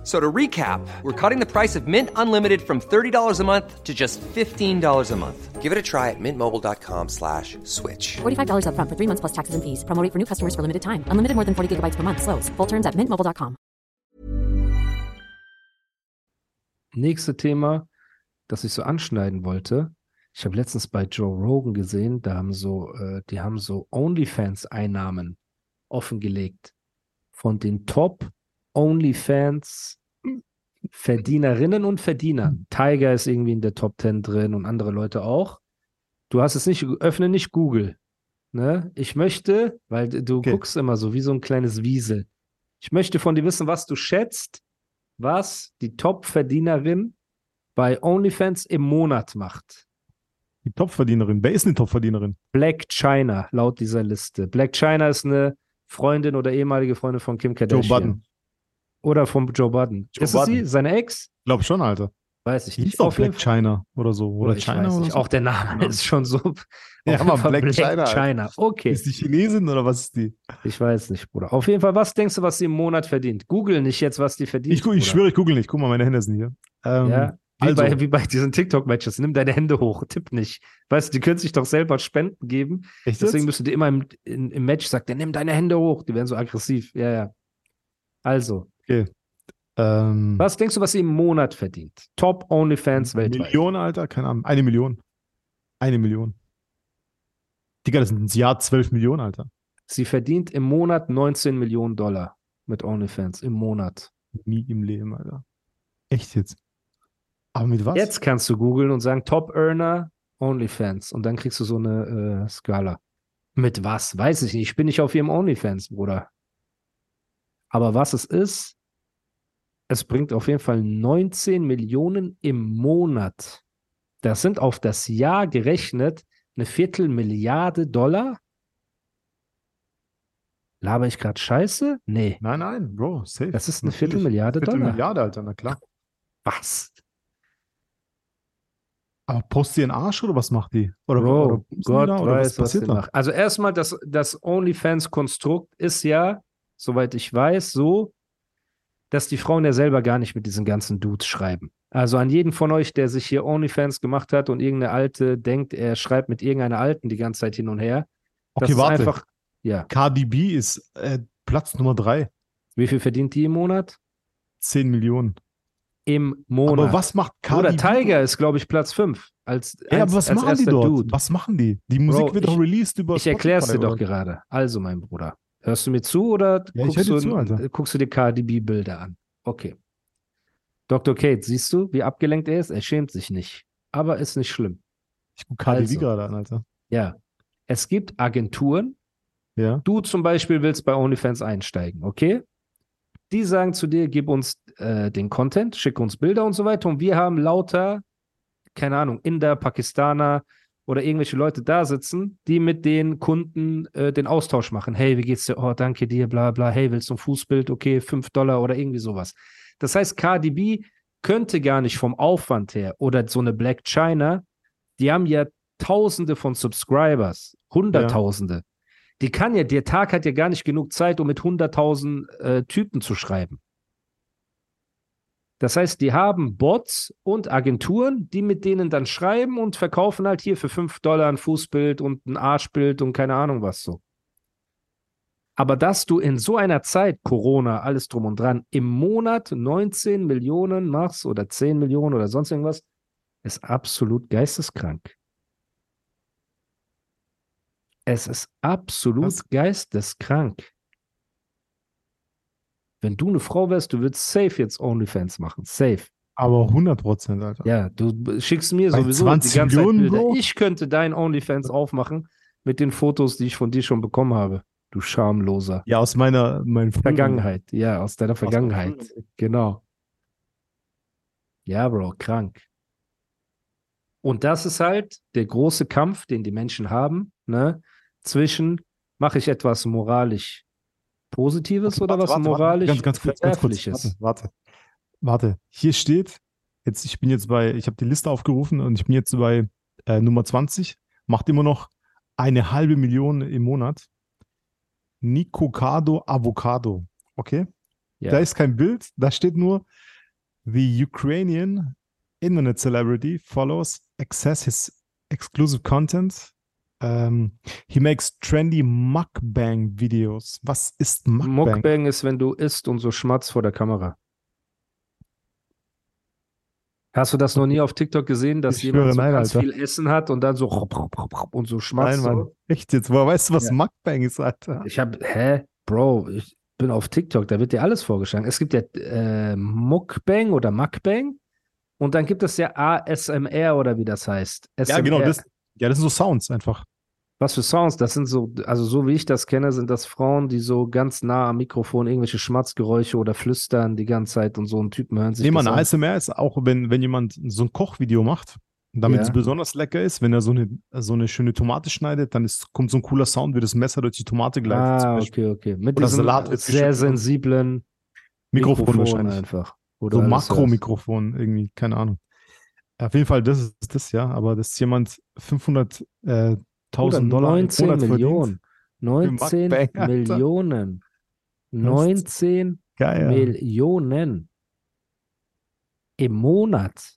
F- So to recap, we're cutting the price of Mint Unlimited from $30 a month to just $15 a month. Give it a try at mintmobile.com slash switch. $45 upfront for three months plus taxes and fees. Promo rate for new customers for limited time. Unlimited more than 40 gigabytes per month. Slows. Full terms at mintmobile.com. Nächste Thema, das ich so anschneiden wollte. Ich habe letztens bei Joe Rogan gesehen, da haben so, äh, die haben so OnlyFans-Einnahmen offengelegt von den Top OnlyFans Verdienerinnen und Verdienern. Tiger ist irgendwie in der Top 10 drin und andere Leute auch. Du hast es nicht, öffne nicht Google. Ne? Ich möchte, weil du Okay. guckst immer so wie so ein kleines Wiesel. Ich möchte von dir wissen, was du schätzt, was die Top-Verdienerin bei OnlyFans im Monat macht. Die Topverdienerin. Wer ist eine Topverdienerin? Black China, laut dieser Liste. Black China ist eine Freundin oder ehemalige Freundin von Kim Kardashian. Budden. Oder von Joe Budden. Joe ist es sie? Budden. Seine Ex? Glaub schon, Alter. Weiß ich Die nicht. Auf Black China oder so. Oder, ich China oder so. Auch der Name Ja. ist schon so. Ja, Mann, Fall Black China. China. Okay. Ist die Chinesin oder was ist die? Ich weiß nicht, Bruder. Auf jeden Fall, was denkst du, was sie im Monat verdient? Google nicht jetzt, was die verdient. Ich, gu- ich schwöre, ich google nicht. Guck mal, meine Hände sind hier. Ähm, Ja, wie, also, bei, wie bei diesen TikTok-Matches. Nimm deine Hände hoch, tipp nicht. Weißt du, die können sich doch selber Spenden geben. echt Deswegen müsst ihr immer im, in, im Match sagt, er, nimm deine Hände hoch. Die werden so aggressiv. Ja, ja. Also, Ähm, was denkst du, was sie im Monat verdient? Top OnlyFans weltweit. Million, Alter? Keine Ahnung. Eine Million. Eine Million. Digga, das sind ins Jahr 12 Millionen, Alter. Sie verdient im Monat 19 Millionen Dollar mit OnlyFans. Im Monat. Nie im Leben, Alter. Echt jetzt? Aber mit was? Jetzt kannst du googeln und sagen, Top Earner OnlyFans. Und dann kriegst du so eine äh, Skala. Mit was? Weiß ich nicht. Ich bin nicht auf ihrem OnlyFans, Bruder. Aber was es ist, es bringt auf jeden Fall 19 Millionen im Monat. Das sind auf das Jahr gerechnet eine Viertelmilliarde Dollar. Laber ich gerade Scheiße? Nee. Nein, nein, Bro, safe. Das ist eine Natürlich. Viertelmilliarde Dollar. Viertelmilliarde, Alter, na klar. Was? Aber postet die einen Arsch oder was macht die? Oder, Bro, oder Gott da, oder weiß, was sie passiert da? macht. Also erstmal, das, das OnlyFans-Konstrukt ist ja, soweit ich weiß, so, dass die Frauen ja selber gar nicht mit diesen ganzen Dudes schreiben. Also an jeden von euch, der sich hier OnlyFans gemacht hat und irgendeine Alte denkt, er schreibt mit irgendeiner Alten die ganze Zeit hin und her. Das Okay, ist warte. einfach, ja. Cardi B ist äh, Platz Nummer 3. Wie viel verdient die im Monat? 10 Millionen. Im Monat. Aber was macht Cardi Oder? Tiger ist, glaube ich, Platz 5. Als, Ja, als, aber was als machen die dort? Dude. Was machen die? Die Musik Bro, wird doch released über Ich erkläre es dir doch gerade. Also, mein Bruder, hörst du mir zu oder Ja, guckst, du, zu, äh, guckst du dir KDB-Bilder an? Okay. Dr. Kate, siehst du, wie abgelenkt er ist? Er schämt sich nicht. Aber ist nicht schlimm. Ich gucke Cardi Also. Gerade an, Alter. Ja. Es gibt Agenturen. Ja. Du zum Beispiel willst bei OnlyFans einsteigen, okay? Die sagen zu dir, gib uns äh, den Content, schick uns Bilder und so weiter. Und wir haben lauter, keine Ahnung, Inder, Pakistaner oder irgendwelche Leute da sitzen, die mit den Kunden äh, den Austausch machen. Hey, wie geht's dir? Oh, danke dir, bla bla. Hey, willst du ein Fußbild? Okay, 5 Dollar oder irgendwie sowas. Das heißt, KDB könnte gar nicht vom Aufwand her oder so eine Black China, die haben ja Tausende von Subscribers, Hunderttausende. Die kann ja, der Tag hat ja gar nicht genug Zeit, um mit 100.000 äh, Typen zu schreiben. Das heißt, die haben Bots und Agenturen, die mit denen dann schreiben und verkaufen halt hier für 5 Dollar ein Fußbild und ein Arschbild und keine Ahnung was so. Aber dass du in so einer Zeit, Corona, alles drum und dran, im Monat 19 Millionen machst oder 10 Millionen oder sonst irgendwas, ist absolut geisteskrank. Es ist absolut Was? geisteskrank. Wenn du eine Frau wärst, du würdest safe jetzt OnlyFans machen. Safe. Aber 100 Prozent, Alter. Ja, du schickst mir Bei sowieso 20 die ganze Millionen, Zeit Bilder. Bro? Ich könnte dein OnlyFans aufmachen mit den Fotos, die ich von dir schon bekommen habe. Du schamloser. Ja, aus meiner früheren- Vergangenheit. Ja, aus deiner Aus Vergangenheit. früheren- Genau. Ja, Bro, krank. Und das ist halt der große Kampf, den die Menschen haben, ne? Zwischen mache ich etwas moralisch Positives Okay, oder warte, was warte, warte, moralisch Ganz, ganz kurz, ganz kurz. Warte, warte. Warte. Hier steht, jetzt, ich bin jetzt bei, ich habe die Liste aufgerufen und ich bin jetzt bei äh, Nummer 20, macht immer noch eine halbe Million im Monat. Nicocado Avocado. Okay? Ja. Da ist kein Bild, da steht nur The Ukrainian Internet Celebrity follows access his exclusive content. Um, he makes trendy Mukbang Videos. Was ist Mukbang? Mukbang ist, wenn du isst und so schmatzt vor der Kamera. Hast du das noch nie auf TikTok gesehen, dass Ich jemand schwöre, so nein, ganz Alter. viel Essen hat und dann so und so Nein, schmatzt? Mann. so? Echt jetzt? Woher weißt du, was Ja. Mukbang ist, Alter? Ich habe, hä, Bro, ich bin auf TikTok, da wird dir alles vorgeschlagen. Es gibt ja äh, Mukbang oder Mukbang und dann gibt es ja ASMR oder wie das heißt. Ja, genau. SMR. Das, ja, das sind so Sounds einfach. Was für Sounds? Das sind so, also so wie ich das kenne, sind das Frauen, die so ganz nah am Mikrofon irgendwelche Schmatzgeräusche oder flüstern die ganze Zeit und so ein Typen hören sich Nee, man. ASMR ist auch, wenn, wenn jemand so ein Kochvideo macht, damit Ja. es besonders lecker ist, wenn er so eine, so eine schöne Tomate schneidet, dann ist, kommt so ein cooler Sound, wie das Messer durch die Tomate gleitet. Ah, okay, okay. Mit Oder Salat wird sehr sensiblen Mikrofon, Mikrofon wahrscheinlich. einfach. du So. Makromikrofon irgendwie, keine Ahnung. Auf jeden Fall, das ist das, ja. Aber dass jemand 500.000 äh, 1000 Dollar im 19 Monat Millionen. verdient. 19 Mukbang, Alter. Millionen. 19 Geil. Millionen im Monat.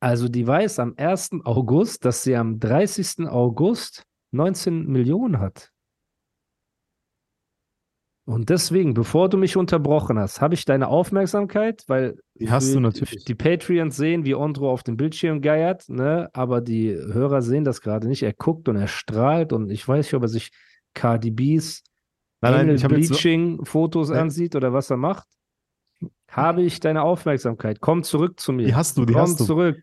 Also die weiß am 1. August, dass sie am 30. August 19 Millionen hat. Und deswegen, bevor du mich unterbrochen hast, habe ich deine Aufmerksamkeit, weil Die hast du natürlich. die Patreons sehen, wie Ondro auf dem Bildschirm geiert, ne? aber die Hörer sehen das gerade nicht. Er guckt und er strahlt und ich weiß nicht, ob er sich Cardi B's Nein, nein, Anal ich habe jetzt so, Bleaching-Fotos Nee. ansieht oder was er macht, habe ich deine Aufmerksamkeit. Komm zurück zu mir. die hast du, die Komm hast du, zurück.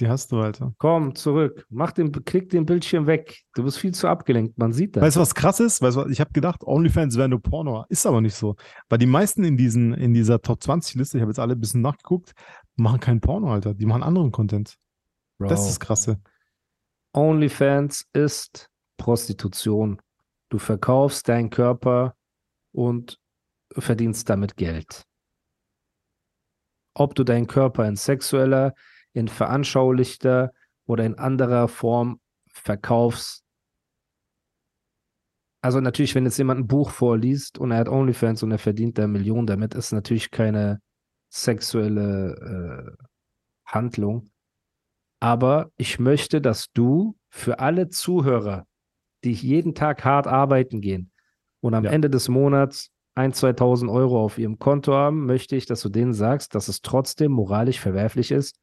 Die hast du, Alter. Komm zurück. Mach den, klick den Bildschirm weg. Du bist viel zu abgelenkt. Man sieht das. Weißt du, was krass ist? Weißt du, was- ich habe gedacht, OnlyFans wäre nur Porno. Ist aber nicht so. Weil die meisten in, diesen, in dieser Top 20-Liste, ich habe jetzt alle ein bisschen nachgeguckt, machen keinen Porno, Alter. Die machen anderen Content. Bro. Das ist das Krasse. OnlyFans ist Prostitution. Du verkaufst deinen Körper und verdienst damit Geld. Ob du deinen Körper in sexueller, in veranschaulichter oder in anderer Form verkaufst. Also natürlich, wenn jetzt jemand ein Buch vorliest und er hat OnlyFans und er verdient da Millionen damit, ist natürlich keine sexuelle äh, Handlung. Aber ich möchte, dass du für alle Zuhörer, die jeden Tag hart arbeiten gehen und am Ja. Ende des Monats 1.000, 2.000 Euro auf ihrem Konto haben, möchte ich, dass du denen sagst, dass es trotzdem moralisch verwerflich ist,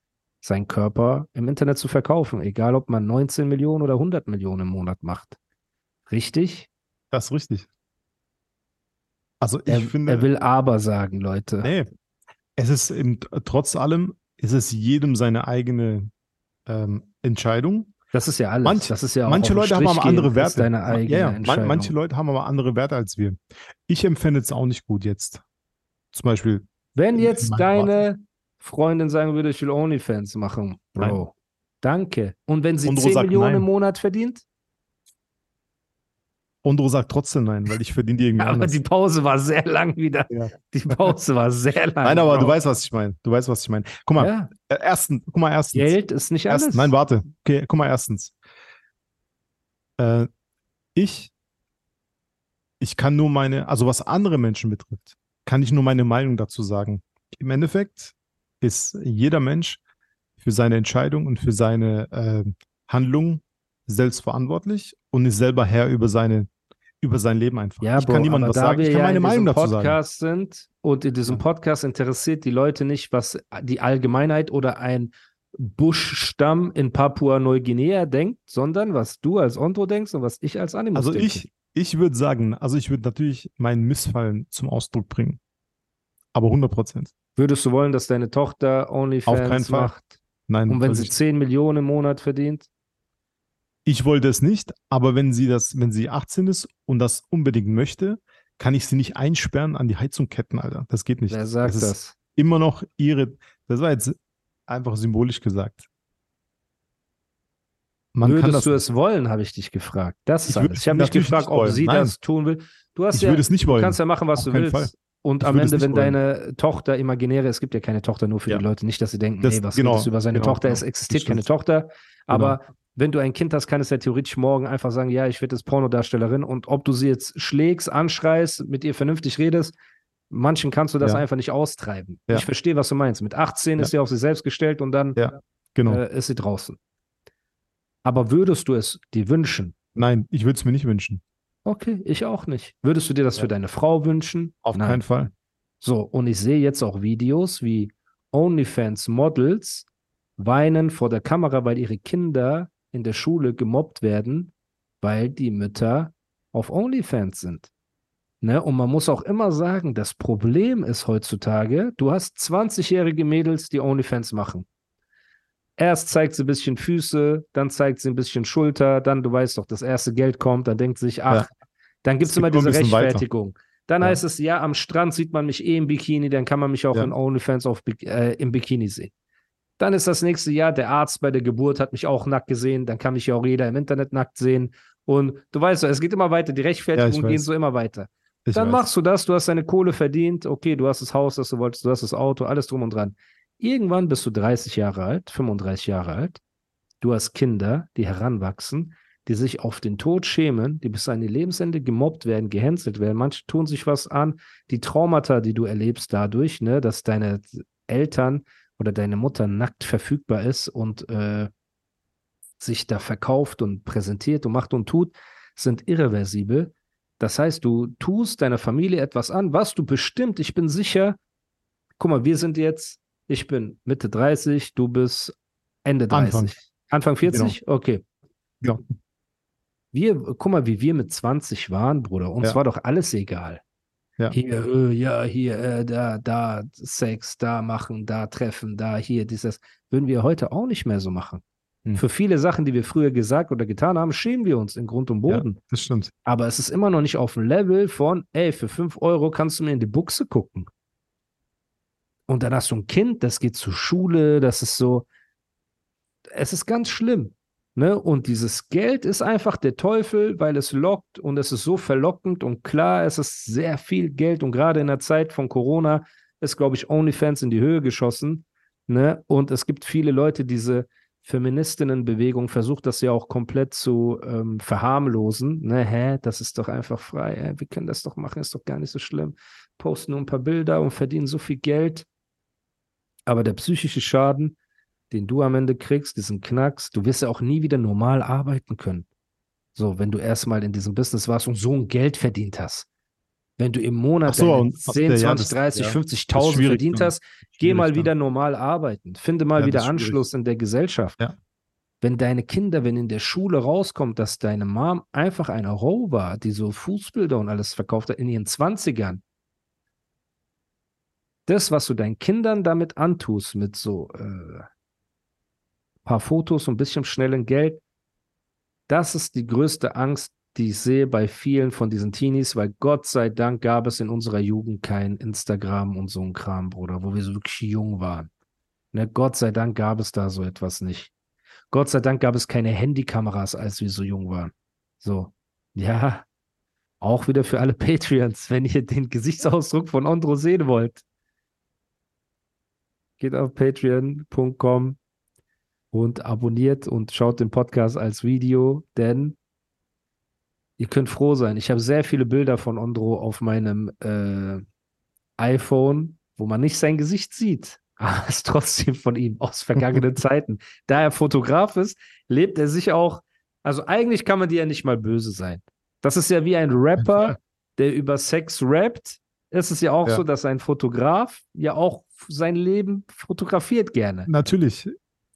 seinen Körper im Internet zu verkaufen, egal ob man 19 Millionen oder 100 Millionen im Monat macht. Richtig? Das ist richtig. Also ich Er, finde, er will aber sagen, Leute. nee, es ist im, trotz allem, ist es jedem seine eigene ähm, Entscheidung. Das ist ja alles. Manch- das ist ja auch manche Leute haben aber andere Werte. deine eigene ja, ja. Man, manche Leute haben aber andere Werte als wir. Ich empfinde es auch nicht gut jetzt. Zum Beispiel, Wenn jetzt deine Freundin sagen würde, ich will OnlyFans machen, Bro, Nein. danke. Und wenn sie Ondro 10 sagt Millionen nein. im Monat verdient? Ondro sagt trotzdem nein, weil ich verdiene die irgendwie Aber anders. die Pause war sehr lang wieder. Ja. Die Pause war sehr lang. Nein, aber Bro. du weißt, was ich meine. Du weißt, was ich meine. Guck mal, ja, äh, erstens, guck mal, erstens. Geld ist nicht alles. Erst, nein, warte. Okay, guck mal, erstens. Äh, ich, ich kann nur meine, also was andere Menschen betrifft, kann ich nur meine Meinung dazu sagen. Im Endeffekt ist jeder Mensch für seine Entscheidung und für seine äh, Handlung selbst verantwortlich und ist selber Herr über seine, über sein Leben einfach. Ja, ich Bro, kann niemandem was sagen. Ich kann ja meine in Meinung dazu sagen. Podcast sind und in diesem. Podcast interessiert die Leute nicht, was die Allgemeinheit oder ein Buschstamm in Papua-Neuguinea denkt, sondern was du als Ondro denkst und was ich als Animus Also denke. ich, ich würde sagen, also ich würde natürlich meinen Missfallen zum Ausdruck bringen. Aber 100 Prozent. Würdest du wollen, dass deine Tochter OnlyFans Auf keinen Fall. macht? Nein, Und wenn also sie ich, 10 Millionen im Monat verdient? ich wollte es nicht, aber wenn sie das, wenn sie 18 ist und das unbedingt möchte, kann ich sie nicht einsperren an die Heizung ketten, Alter. Das geht nicht. Wer sagt das? das? Immer noch ihre, das war jetzt einfach symbolisch gesagt. Man Würdest du es wollen, habe ich dich gefragt. Das ist Ich alles. es Ich habe mich gefragt, ob wollen. sie Nein. das tun will. Du hast Ich ja, würde es nicht du wollen. kannst ja machen, was Auf du willst. Fall. Und am es Ende, wenn wollen. deine Tochter imaginäre, es gibt ja keine Tochter, nur für Ja. die Leute, nicht, dass sie denken, Das- nee, was genau, über seine genau, Tochter? Es genau. existiert Das keine. Tochter. Aber wenn du ein Kind hast, kann es ja theoretisch morgen einfach sagen, ja, ich werde jetzt Pornodarstellerin und ob du sie jetzt schlägst, anschreist, mit ihr vernünftig redest, manchen kannst du das Ja. einfach nicht austreiben. Ja. Ich verstehe, was du meinst. Mit 18 Ja. ist sie auf sich selbst gestellt und dann Ja. Genau. äh, ist sie draußen. Aber würdest du es dir wünschen? Nein, ich würde es mir nicht wünschen. Okay, ich auch nicht. Würdest du dir das Ja. für deine Frau wünschen? Auf Nein. keinen Fall. So, und ich sehe jetzt auch Videos, wie OnlyFans-Models weinen vor der Kamera, weil ihre Kinder in der Schule gemobbt werden, weil die Mütter auf OnlyFans sind. Ne? Und man muss auch immer sagen, das Problem ist heutzutage, du hast 20-jährige Mädels, die OnlyFans machen. Erst zeigt sie ein bisschen Füße, dann zeigt sie ein bisschen Schulter, dann, du weißt doch, das erste Geld kommt, dann denkt sie sich, ach, Ja. Dann gibt es immer diese bisschen weiter. Rechtfertigung. Dann Ja. heißt es, ja, am Strand sieht man mich eh im Bikini, dann kann man mich auch Ja. in OnlyFans auf, äh, im Bikini sehen. Dann ist das nächste Jahr, der Arzt bei der Geburt hat mich auch nackt gesehen, dann kann mich ja auch jeder im Internet nackt sehen. Und du weißt doch, es geht immer weiter, die Rechtfertigungen weiß. gehen so immer weiter. Ich Dann weiß. machst du das, du hast deine Kohle verdient, okay, du hast das Haus, das du wolltest, du hast das Auto, alles drum und dran. Irgendwann bist du 30 Jahre alt, 35 Jahre alt. Du hast Kinder, die heranwachsen, die sich auf den Tod schämen, die bis an ihr Lebensende gemobbt werden, gehänselt werden. Manche tun sich was an. Die Traumata, die du erlebst dadurch, ne, dass deine Eltern oder deine Mutter nackt verfügbar ist und äh, sich da verkauft und präsentiert und macht und tut, sind irreversibel. Das heißt, du tust deiner Familie etwas an, was du bestimmt, ich bin sicher, guck mal, wir sind jetzt, ich bin Mitte 30, du bist Ende 30. Anfang. Anfang 40? Okay. Genau. Wir, guck mal, wie wir mit 20 waren, Bruder. Uns Ja. war doch alles egal. Ja. Hier, äh, ja, hier, äh, da, da, Sex, da machen, da treffen, da, hier, dieses. Würden wir heute auch nicht mehr so machen. Hm. Für viele Sachen, die wir früher gesagt oder getan haben, schämen wir uns in Grund und Ja, Boden. das stimmt. Aber es ist immer noch nicht auf dem Level von, ey, für 5 Euro kannst du mir in die Buchse gucken. Und dann hast du ein Kind, das geht zur Schule, das ist so, es ist ganz schlimm. Ne? Und dieses Geld ist einfach der Teufel, weil es lockt und es ist so verlockend und klar, es ist sehr viel Geld und gerade in der Zeit von Corona ist, glaube ich, OnlyFans in die Höhe geschossen. Ne? Und es gibt viele Leute, diese Feministinnenbewegung versucht das ja auch komplett zu ähm, verharmlosen. Ne? Hä, das ist doch einfach frei. Hä? Wir können das doch machen, ist doch gar nicht so schlimm. Posten nur ein paar Bilder und verdienen so viel Geld. Aber der psychische Schaden, den du am Ende kriegst, diesen Knacks, du wirst ja auch nie wieder normal arbeiten können. So, wenn du erstmal in diesem Business warst und so ein Geld verdient hast. Wenn du im Monat so, deine und- ach, 10, ja, 20, das- 30, ja, 50.000 schwierig verdient dann. hast, geh mal wieder normal arbeiten. Finde mal Ja, wieder. Anschluss in der Gesellschaft. Ja. Wenn deine Kinder, wenn in der Schule rauskommt, dass deine Mom einfach eine Row war, die so Fußbilder und alles verkauft hat in ihren 20ern, das, was du deinen Kindern damit antust, mit so äh, paar Fotos und ein bisschen schnellen Geld, das ist die größte Angst, die ich sehe bei vielen von diesen Teenies, weil Gott sei Dank gab es in unserer Jugend kein Instagram und so ein Kram, Bruder, wo wir so wirklich jung waren. Ne, Gott sei Dank gab es da so etwas nicht. Gott sei Dank gab es keine Handykameras, als wir so jung waren. So, ja, auch wieder für alle Patreons, wenn ihr den Gesichtsausdruck von Ondro sehen wollt. Geht auf patreon.com und abonniert und schaut den Podcast als Video, denn ihr könnt froh sein. Ich habe sehr viele Bilder von Ondro auf meinem äh, iPhone, wo man nicht sein Gesicht sieht, aber es ist trotzdem von ihm aus vergangenen Zeiten. Da er Fotograf ist, lebt er sich auch. Also eigentlich kann man dir ja nicht mal böse sein. Das ist ja wie ein Rapper, der über Sex rappt. Es ist ja auch Ja. so, dass ein Fotograf ja auch sein Leben fotografiert gerne. Natürlich.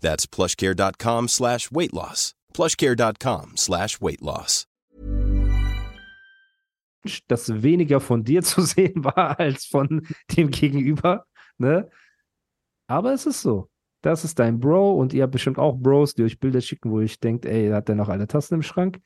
That's plushcare.com slash weight loss. plushcare.com slash weight loss. dass weniger von dir zu sehen war als von dem Gegenüber. Ne? Aber es ist so. Das ist dein Bro und ihr habt bestimmt auch Bros, die euch Bilder schicken, wo ich denkt, ey, hat der noch alle Tassen im Schrank?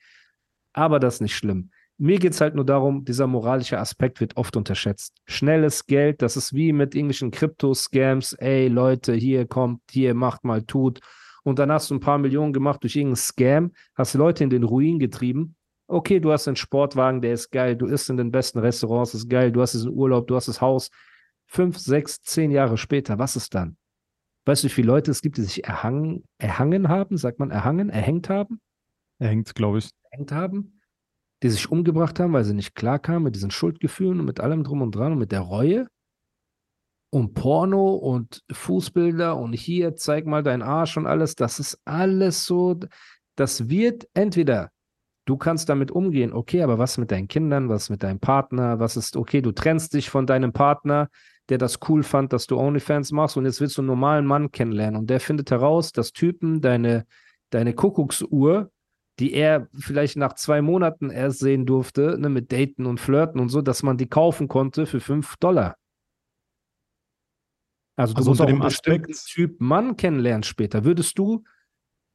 Aber das ist nicht schlimm. Mir geht es halt nur darum, dieser moralische Aspekt wird oft unterschätzt. Schnelles Geld, das ist wie mit englischen Krypto-Scams. Ey, Leute, hier kommt, hier macht mal, tut. Und dann hast du ein paar Millionen gemacht durch irgendeinen Scam, hast Leute in den Ruin getrieben. Okay, du hast einen Sportwagen, der ist geil, du isst in den besten Restaurants, ist geil, du hast diesen Urlaub, du hast das Haus. Fünf, sechs, zehn Jahre später, was ist dann? Weißt du, wie viele Leute es gibt, die sich erhangen, erhangen haben, sagt man erhangen, erhängt haben? Er hängt, glaube ich. Erhängt haben? Die sich umgebracht haben, weil sie nicht klarkamen mit diesen Schuldgefühlen und mit allem drum und dran und mit der Reue? Und Porno und Fußbilder und hier zeig mal deinen Arsch und alles, das ist alles so, das wird entweder du kannst damit umgehen, okay, aber was mit deinen Kindern, was mit deinem Partner, was ist, okay, du trennst dich von deinem Partner, der das cool fand, dass du OnlyFans machst und jetzt willst du einen normalen Mann kennenlernen und der findet heraus, dass Typen deine, deine Kuckucksuhr, die er vielleicht nach zwei Monaten erst sehen durfte, ne, mit Daten und Flirten und so, dass man die kaufen konnte für fünf Dollar. Also du Also musst unter auch dem einen bestimmten Aspekt- Typ Mann kennenlernen später. Würdest du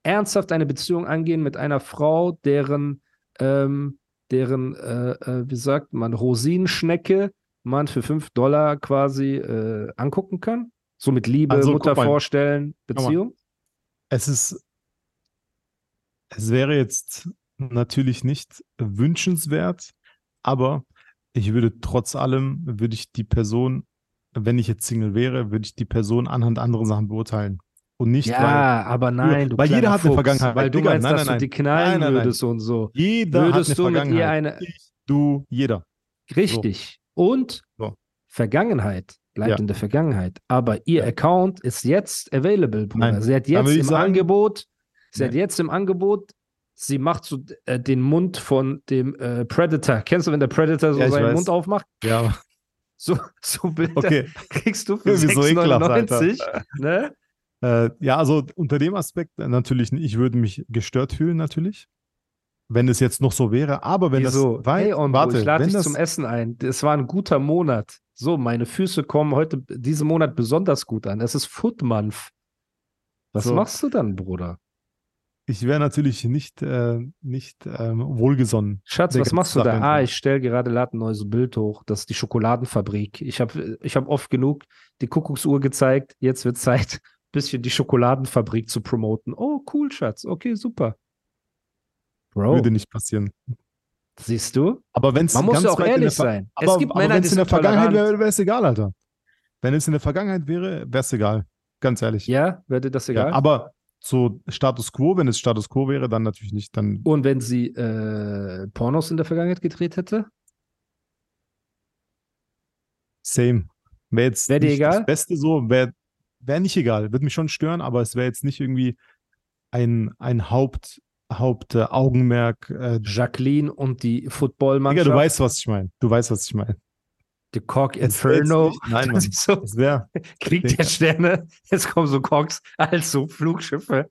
ernsthaft eine Beziehung angehen mit einer Frau, deren, ähm, deren, äh, äh, wie sagt man, Rosinenschnecke man für 5 Dollar quasi äh, angucken kann? So mit Liebe, Also, Mutter vorstellen. Beziehung? Es ist, es wäre jetzt natürlich nicht wünschenswert, aber ich würde trotz allem, würde ich die Person, wenn ich jetzt Single wäre, würde ich die Person anhand anderer Sachen beurteilen. Und nicht, Ja, aber nein, du weil jeder hat eine Vergangenheit. Weil du Digga, meinst, nein, dass nein, du die knallen Nein, würdest und so. weil jeder Würdest hat du eine mit ihr Vergangenheit. eine- Ich, du, jeder. Richtig. Und So. Vergangenheit bleibt Ja. in der Vergangenheit. Aber ihr Account ist jetzt available, Bruder. Nein, Sie hat jetzt im sagen- Angebot, sie hat Nee. jetzt im Angebot, sie macht so äh, den Mund von dem äh, Predator. Kennst du, wenn der Predator so Ja, seinen weiß. Mund aufmacht? Ja, So, so Bilder okay. kriegst du für Irgendwie so ekelhaft, 6,99. ne? Äh, ja, also unter dem Aspekt äh, natürlich, ich würde mich gestört fühlen, natürlich. Wenn es jetzt noch so wäre, aber wenn Wieso? das wei- hey, und warte, ich lade dich das, zum Essen ein. Es war ein guter Monat. So, meine Füße kommen heute, diesen Monat besonders gut an. Es ist Foot Month. Was So. machst du dann, Bruder? Ich wäre natürlich nicht, äh, nicht ähm, wohlgesonnen. Schatz, was machst du da? Ah, ich stelle gerade lad ein neues Bild hoch. Das ist die Schokoladenfabrik. Ich habe ich hab oft genug die Kuckucksuhr gezeigt. Jetzt wird Zeit, ein bisschen die Schokoladenfabrik zu promoten. Oh, cool, Schatz. Okay, super. Bro, Würde nicht passieren. siehst du? Aber wenn es Man muss ja auch weit in der ehrlich sein. Aber, es gibt aber Männer, wenn es in der Vergangenheit wäre, wäre es egal, Alter. Wenn es in der Vergangenheit wäre, wäre es egal. Ganz ehrlich. Ja, wäre dir das Ja, egal? aber so Status Quo, wenn es Status Quo wäre, dann natürlich nicht. Dann Und wenn sie äh, Pornos in der Vergangenheit gedreht hätte? same. Wäre jetzt Wär dir nicht egal? das Beste so, wäre wär nicht egal. Würde mich schon stören, aber es wäre jetzt nicht irgendwie ein, ein Haupt, Hauptaugenmerk. Äh, Jacqueline und die Digga, Footballmannschaft. du weißt, was ich meine. Du weißt, was ich meine. The Cock Inferno. Nein, Das Mann. ist so, wäre, Krieg der. Sterne. Jetzt kommen so Cocks als so Flugschiffe.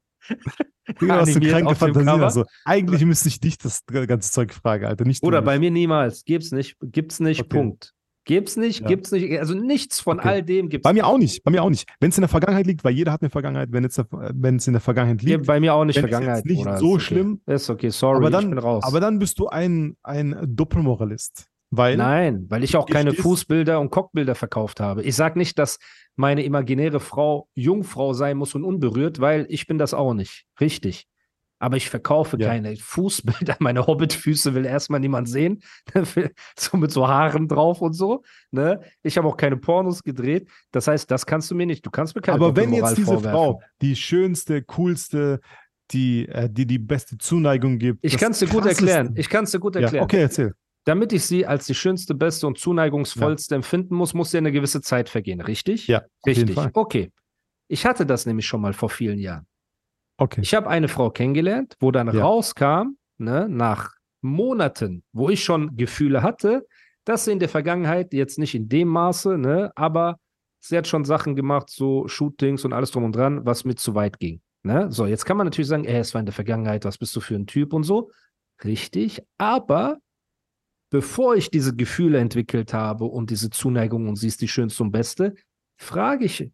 Du Animiert kranke auf dem Fantasie hast. Also, eigentlich müsste ich dich das ganze Zeug fragen, Alter. Nicht Oder bei mir niemals. Gibt's nicht. Gibt's nicht. Okay. Punkt. Gibt's nicht. Ja. Gibt's nicht. Also nichts von Okay. all dem gibt's. Bei mir auch nicht. Bei mir auch nicht. Wenn es in der Vergangenheit liegt, weil jeder hat eine Vergangenheit, wenn es, wenn es in der Vergangenheit Ja, liegt. bei mir auch nicht Vergangenheit. jetzt nicht so ist okay. schlimm, Ist okay. Sorry. aber ich dann, bin raus. aber dann bist du ein, ein Doppelmoralist. Weil, Nein, weil ich auch keine Fußbilder und Cockbilder verkauft habe. Ich sage nicht, dass meine imaginäre Frau Jungfrau sein muss und unberührt, weil ich bin das auch nicht. Richtig. Aber ich verkaufe Ja. keine Fußbilder. Meine Hobbitfüße will erstmal niemand sehen. so mit so Haaren drauf und so. Ne? Ich habe auch keine Pornos gedreht. Das heißt, das kannst du mir nicht. Du kannst mir keine aber wenn jetzt diese vorwerfen. Frau die schönste, coolste, die, äh, die die beste Zuneigung gibt. Ich kann es dir gut erklären. Ich kann es dir gut ja, erklären. okay, erzähl. Damit ich sie als die schönste, beste und zuneigungsvollste empfinden muss, muss ja eine gewisse Zeit vergehen, richtig? Ja, Richtig. Fall. Okay. Ich hatte das nämlich schon mal vor vielen Jahren. Okay. Ich habe eine Frau kennengelernt, wo dann Ja. rauskam, ne, nach Monaten, wo ich schon Gefühle hatte, dass sie in der Vergangenheit jetzt nicht in dem Maße, ne, aber sie hat schon Sachen gemacht, so Shootings und alles drum und dran, was mir zu weit ging. Ne? So, jetzt kann man natürlich sagen, ey, es war in der Vergangenheit, was bist du für ein Typ und so. Richtig, aber bevor ich diese Gefühle entwickelt habe und diese Zuneigung und sie ist die schönste und beste, frage ich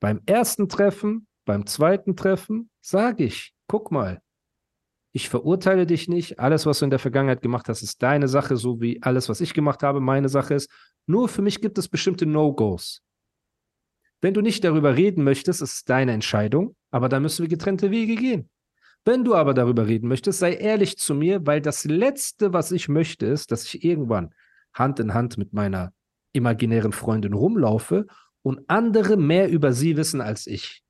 beim ersten Treffen, beim zweiten Treffen, sage ich, guck mal, ich verurteile dich nicht. Alles, was du in der Vergangenheit gemacht hast, ist deine Sache, so wie alles, was ich gemacht habe, meine Sache ist. Nur für mich gibt es bestimmte No-Gos. Wenn du nicht darüber reden möchtest, ist es deine Entscheidung, aber da müssen wir getrennte Wege gehen. Wenn du aber darüber reden möchtest, sei ehrlich zu mir, weil das Letzte, was ich möchte, ist, dass ich irgendwann Hand in Hand mit meiner imaginären Freundin rumlaufe und andere mehr über sie wissen als ich.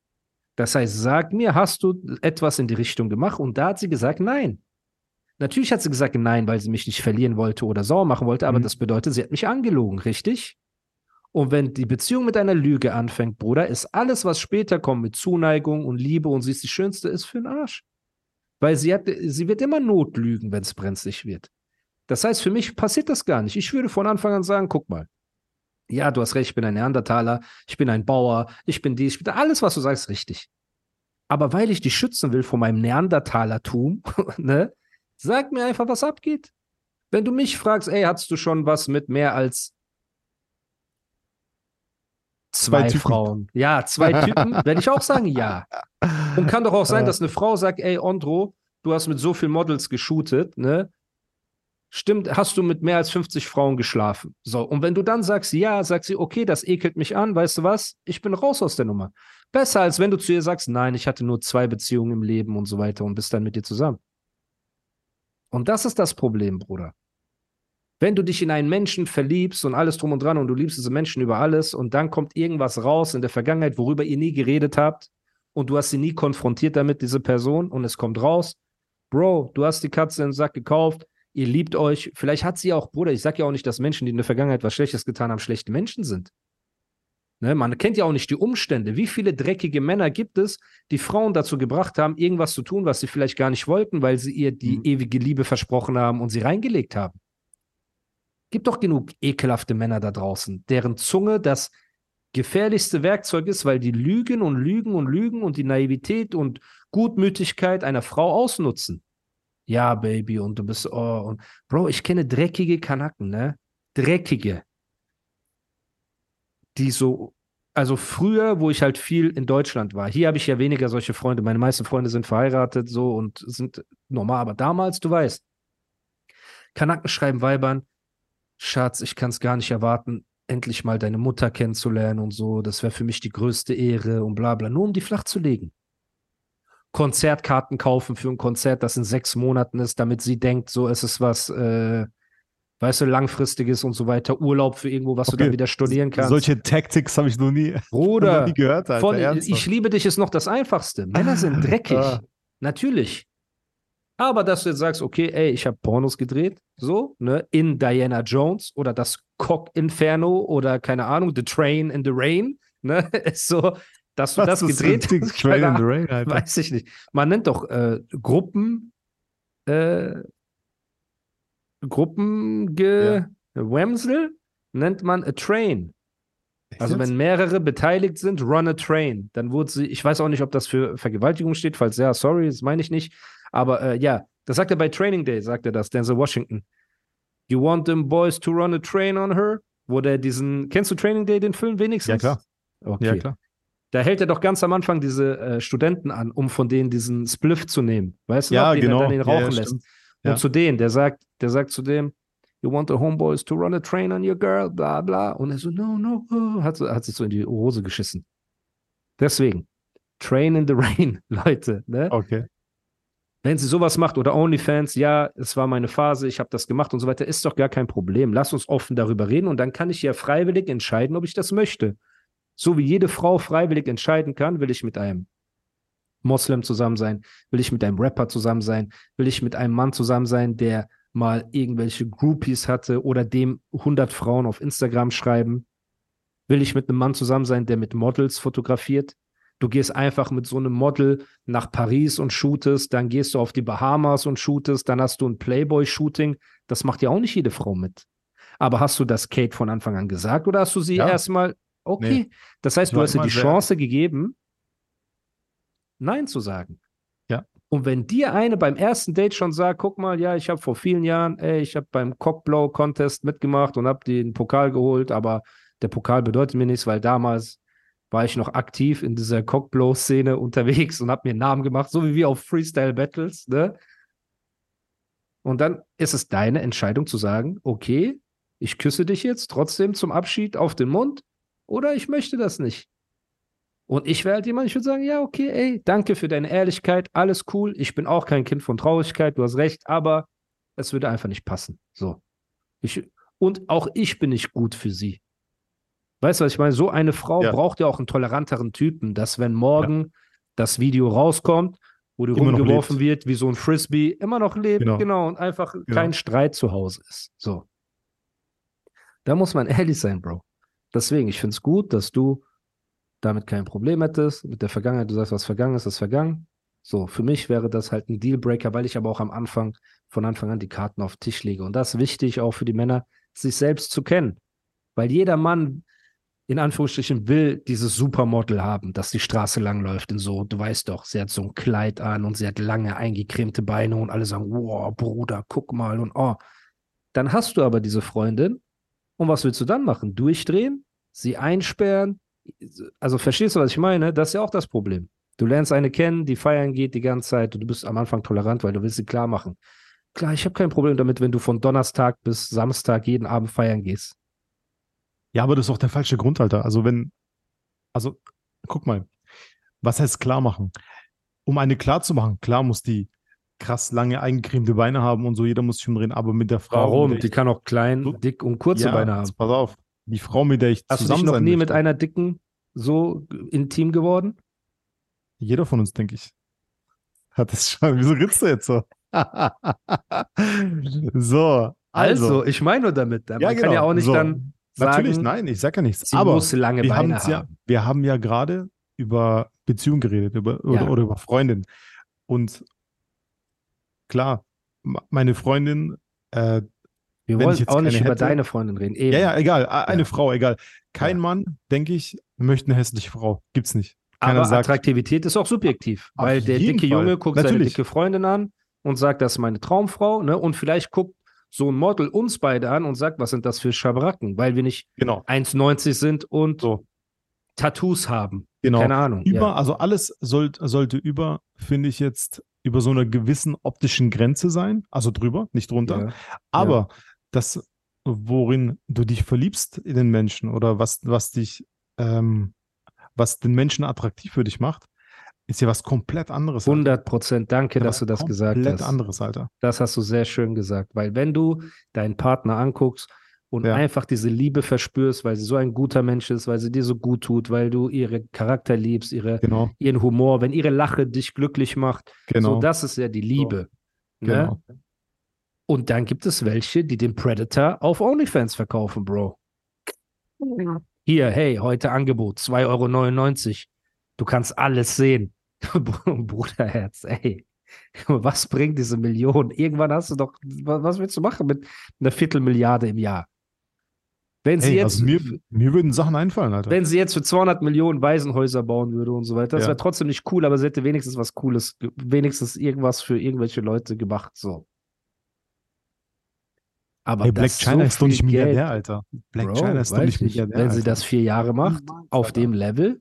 Das heißt, sag mir, hast du etwas in die Richtung gemacht? Und da hat sie gesagt, nein. Natürlich hat sie gesagt, nein, weil sie mich nicht verlieren wollte oder sauer machen wollte, aber Mhm. das bedeutet, sie hat mich angelogen, richtig? Und wenn die Beziehung mit einer Lüge anfängt, Bruder, ist alles, was später kommt mit Zuneigung und Liebe und sie ist die Schönste, ist für den Arsch. Weil sie, hat, sie wird immer notlügen, wenn es brenzlig wird. Das heißt, für mich passiert das gar nicht. Ich würde von Anfang an sagen, guck mal, ja, du hast recht, ich bin ein Neandertaler, ich bin ein Bauer, ich bin dies, ich bin alles, was du sagst, richtig. Aber weil ich dich schützen will vor meinem Neandertalertum, ne, sag mir einfach, was abgeht. Wenn du mich fragst, ey, hattest du schon was mit mehr als zwei, Zwei. Frauen? Ja, zwei Typen, werde ich auch sagen, ja. Und kann doch auch sein, Äh. dass eine Frau sagt, ey, Ondro, du hast mit so vielen Models geshootet, ne? Stimmt, hast du mit mehr als 50 Frauen geschlafen? So, und wenn du dann sagst, ja, sagt sie, okay, das ekelt mich an, weißt du was? Ich bin raus aus der Nummer. Besser, als wenn du zu ihr sagst, nein, ich hatte nur zwei Beziehungen im Leben und so weiter und bist dann mit dir zusammen. Und das ist das Problem, Bruder. Wenn du dich in einen Menschen verliebst und alles drum und dran und du liebst diese Menschen über alles und dann kommt irgendwas raus in der Vergangenheit, worüber ihr nie geredet habt und du hast sie nie konfrontiert damit, diese Person, und es kommt raus, Bro, du hast die Katze im Sack gekauft, ihr liebt euch. Vielleicht hat sie auch, Bruder, ich sag ja auch nicht, dass Menschen, die in der Vergangenheit was Schlechtes getan haben, schlechte Menschen sind. Ne, man kennt ja auch nicht die Umstände. Wie viele dreckige Männer gibt es, die Frauen dazu gebracht haben, irgendwas zu tun, was sie vielleicht gar nicht wollten, weil sie ihr die Mhm. ewige Liebe versprochen haben und sie reingelegt haben? Gibt doch genug ekelhafte Männer da draußen, deren Zunge das gefährlichste Werkzeug ist, weil die lügen und lügen und lügen und die Naivität und Gutmütigkeit einer Frau ausnutzen. Ja, Baby, und du bist, oh, und Bro, ich kenne dreckige Kanaken, ne? Dreckige. Die so, also früher, wo ich halt viel in Deutschland war, hier habe ich ja weniger solche Freunde. Meine meisten Freunde sind verheiratet, so und sind normal, aber damals, du weißt, Kanaken schreiben Weibern, Schatz, ich kann es gar nicht erwarten, endlich mal deine Mutter kennenzulernen und so. Das wäre für mich die größte Ehre und bla bla, nur um die flach zu legen. Konzertkarten kaufen für ein Konzert, das in sechs Monaten ist, damit sie denkt, so ist es was, äh, weißt du, langfristiges und so weiter, Urlaub für irgendwo, was du Okay. dann wieder studieren kannst. Solche Tactics habe ich noch nie, noch Bruder, nie gehört, Alter. von, ich liebe dich ist noch das Einfachste. Männer sind dreckig. Ah. Natürlich. Aber dass du jetzt sagst, okay, ey, ich habe Pornos gedreht, so, ne, in Diana Jones oder das Cock Inferno oder keine Ahnung, The Train in the Rain, ne, ist so, dass du Was das gedreht hast. Train in the Rain, Alter. Weiß ich nicht. Man nennt doch äh, Gruppen, äh, Gruppenge Wemsel nennt man a Train. Also Jetzt? wenn mehrere beteiligt sind, run a train. Dann wurde sie, ich weiß auch nicht, ob das für Vergewaltigung steht, falls ja, sorry, das meine ich nicht. Aber äh, ja, das sagt er bei Training Day, sagt er das, Denzel Washington. You want them boys to run a train on her? Wo der diesen, kennst du Training Day, den Film wenigstens? Ja, klar. Okay. Ja, klar. Da hält er doch ganz am Anfang diese äh, Studenten an, um von denen diesen Spliff zu nehmen. Weißt du Ja, noch, den genau. er dann den Ja, rauchen ja, lässt. stimmt. Und Ja. zu denen, der sagt, der sagt zu dem, you want the homeboys to run a train on your girl, bla bla. Und er so, no, no, oh, hat, hat sich so in die Hose geschissen. Deswegen, Train in the Rain, Leute. Ne? Okay. Wenn sie sowas macht oder OnlyFans, ja, es war meine Phase, ich habe das gemacht und so weiter, ist doch gar kein Problem. Lass uns offen darüber reden und dann kann ich ja freiwillig entscheiden, ob ich das möchte. So wie jede Frau freiwillig entscheiden kann, will ich mit einem Moslem zusammen sein? Will ich mit einem Rapper zusammen sein? Will ich mit einem Mann zusammen sein, der mal irgendwelche Groupies hatte oder dem 100 Frauen auf Instagram schreiben? Will ich mit einem Mann zusammen sein, der mit Models fotografiert? Du gehst einfach mit so einem Model nach Paris und shootest, dann gehst du auf die Bahamas und shootest, dann hast du ein Playboy-Shooting. Das macht ja auch nicht jede Frau mit. Aber hast du das Kate von Anfang an gesagt oder hast du sie Ja. erstmal, okay. Nee. Das heißt, du hast ihr die Chance gegeben, Nein zu sagen. Ja. Und wenn dir eine beim ersten Date schon sagt, guck mal, ja, ich habe vor vielen Jahren, ey, ich habe beim Cockblow Contest mitgemacht und habe den Pokal geholt, aber der Pokal bedeutet mir nichts, weil damals war ich noch aktiv in dieser Cockblow-Szene unterwegs und habe mir einen Namen gemacht, so wie wir auf Freestyle Battles, ne? Und dann ist es deine Entscheidung zu sagen, okay, ich küsse dich jetzt trotzdem zum Abschied auf den Mund oder ich möchte das nicht. Und ich wäre halt jemand, ich würde sagen, ja, okay, ey, danke für deine Ehrlichkeit, alles cool. Ich bin auch kein Kind von Traurigkeit, du hast recht, aber es würde einfach nicht passen. So. Ich, und auch ich bin nicht gut für sie. Weißt du, was ich meine? So eine Frau Ja. braucht ja auch einen toleranteren Typen, dass wenn morgen das Video rauskommt, wo die Immer rumgeworfen wird, wie so ein Frisbee, immer noch lebt, genau, Genau. und einfach kein Streit zu Hause ist. So. Da muss man ehrlich sein, Bro. Deswegen, ich finde es gut, dass du damit kein Problem hättest. Mit der Vergangenheit, du sagst, was vergangen ist, ist vergangen. So, für mich wäre das halt ein Dealbreaker, weil ich aber auch am Anfang, von Anfang an die Karten auf den Tisch lege. Und das ist wichtig auch für die Männer, sich selbst zu kennen. Weil jeder Mann, in Anführungsstrichen, will dieses Supermodel haben, das die Straße lang läuft und so. Du weißt doch, sie hat so ein Kleid an und sie hat lange eingecremte Beine und alle sagen, wow, Bruder, guck mal und oh. Dann hast du aber diese Freundin und was willst du dann machen? Durchdrehen? Sie einsperren? Also verstehst du, was ich meine? Das ist ja auch das Problem. Du lernst eine kennen, die feiern geht die ganze Zeit und du bist am Anfang tolerant, weil du willst sie klar machen. Klar, ich habe kein Problem damit, wenn du von Donnerstag bis Samstag jeden Abend feiern gehst. Ja, aber das ist auch der falsche Grund, Alter. Also wenn, also guck mal, was heißt klar machen? Um eine klar zu machen, klar muss die krass lange eingecremte Beine haben und so, jeder muss sich umdrehen, aber mit der Frau. Warum? mit Die der kann auch klein, So- dick und kurze ja, Beine haben. Pass auf, die Frau, mit der ich Hast du dich zusammen noch sein nie möchte, mit einer dicken so intim geworden? Jeder von uns, denke ich. Hat das schon. Wieso ritzt du jetzt so? so, Also, also. ich meine nur damit. Man ja, kann genau. ja auch nicht so. dann sagen, Natürlich, nein, ich sage ja nichts. sie aber muss lange wir, Beine haben's ja, haben. wir haben ja gerade über Beziehung geredet über, oder, Ja. oder über Freundin. Und klar, meine Freundin, äh, Wir wenn ich wollen jetzt auch nicht über hätte- deine Freundin reden. Eben. ja, ja, egal, eine Ja. Frau, egal. Kein Ja. Mann, denke ich, möchte eine hässliche Frau. Gibt's nicht. Keiner Aber sagt, Attraktivität ist auch subjektiv, weil der dicke Fall. Junge guckt seine Natürlich. dicke Freundin an und sagt, das ist meine Traumfrau, ne? Und vielleicht guckt so ein Model uns beide an und sagt, was sind das für Schabracken, weil wir nicht genau, 1,90 sind und so, Tattoos haben. genau. Keine Ahnung. Über, ja. also alles soll, sollte über, finde ich jetzt, über so einer gewissen optischen Grenze sein. Also drüber, nicht drunter. Ja. Aber das, worin du dich verliebst in den Menschen oder was, was dich, ähm, was den Menschen attraktiv für dich macht, ist ja was komplett anderes. Alter. 100 Prozent. Danke, Ja, dass du das gesagt Komplett hast. anderes, Alter. Das hast du sehr schön gesagt, weil wenn du deinen Partner anguckst und Ja. einfach diese Liebe verspürst, weil sie so ein guter Mensch ist, weil sie dir so gut tut, weil du ihre Charakter liebst, ihre, Genau, ihren Humor, wenn ihre Lache dich glücklich macht, genau. so das ist ja die Liebe. Ne? genau. Und dann gibt es welche, die den Predator auf OnlyFans verkaufen, Bro. Hier, hey, heute Angebot, 2,99 Euro. Du kannst alles sehen. Bruderherz, ey. Was bringt diese Million? Irgendwann hast du doch, wa- was willst du machen mit einer Viertelmilliarde im Jahr? Wenn sie Hey, jetzt, also mir, mir würden Sachen einfallen, Alter. wenn sie jetzt für 200 Millionen Waisenhäuser bauen würde und so weiter, das Ja. wäre trotzdem nicht cool, aber sie hätte wenigstens was Cooles, wenigstens irgendwas für irgendwelche Leute gemacht, so. Aber Hey, Black das China so ist doch nicht viel Milliardär, Geld, Alter. Black Bro, China ist doch nicht. Milliardär. Wenn sie das vier Jahre macht, auf dem Level,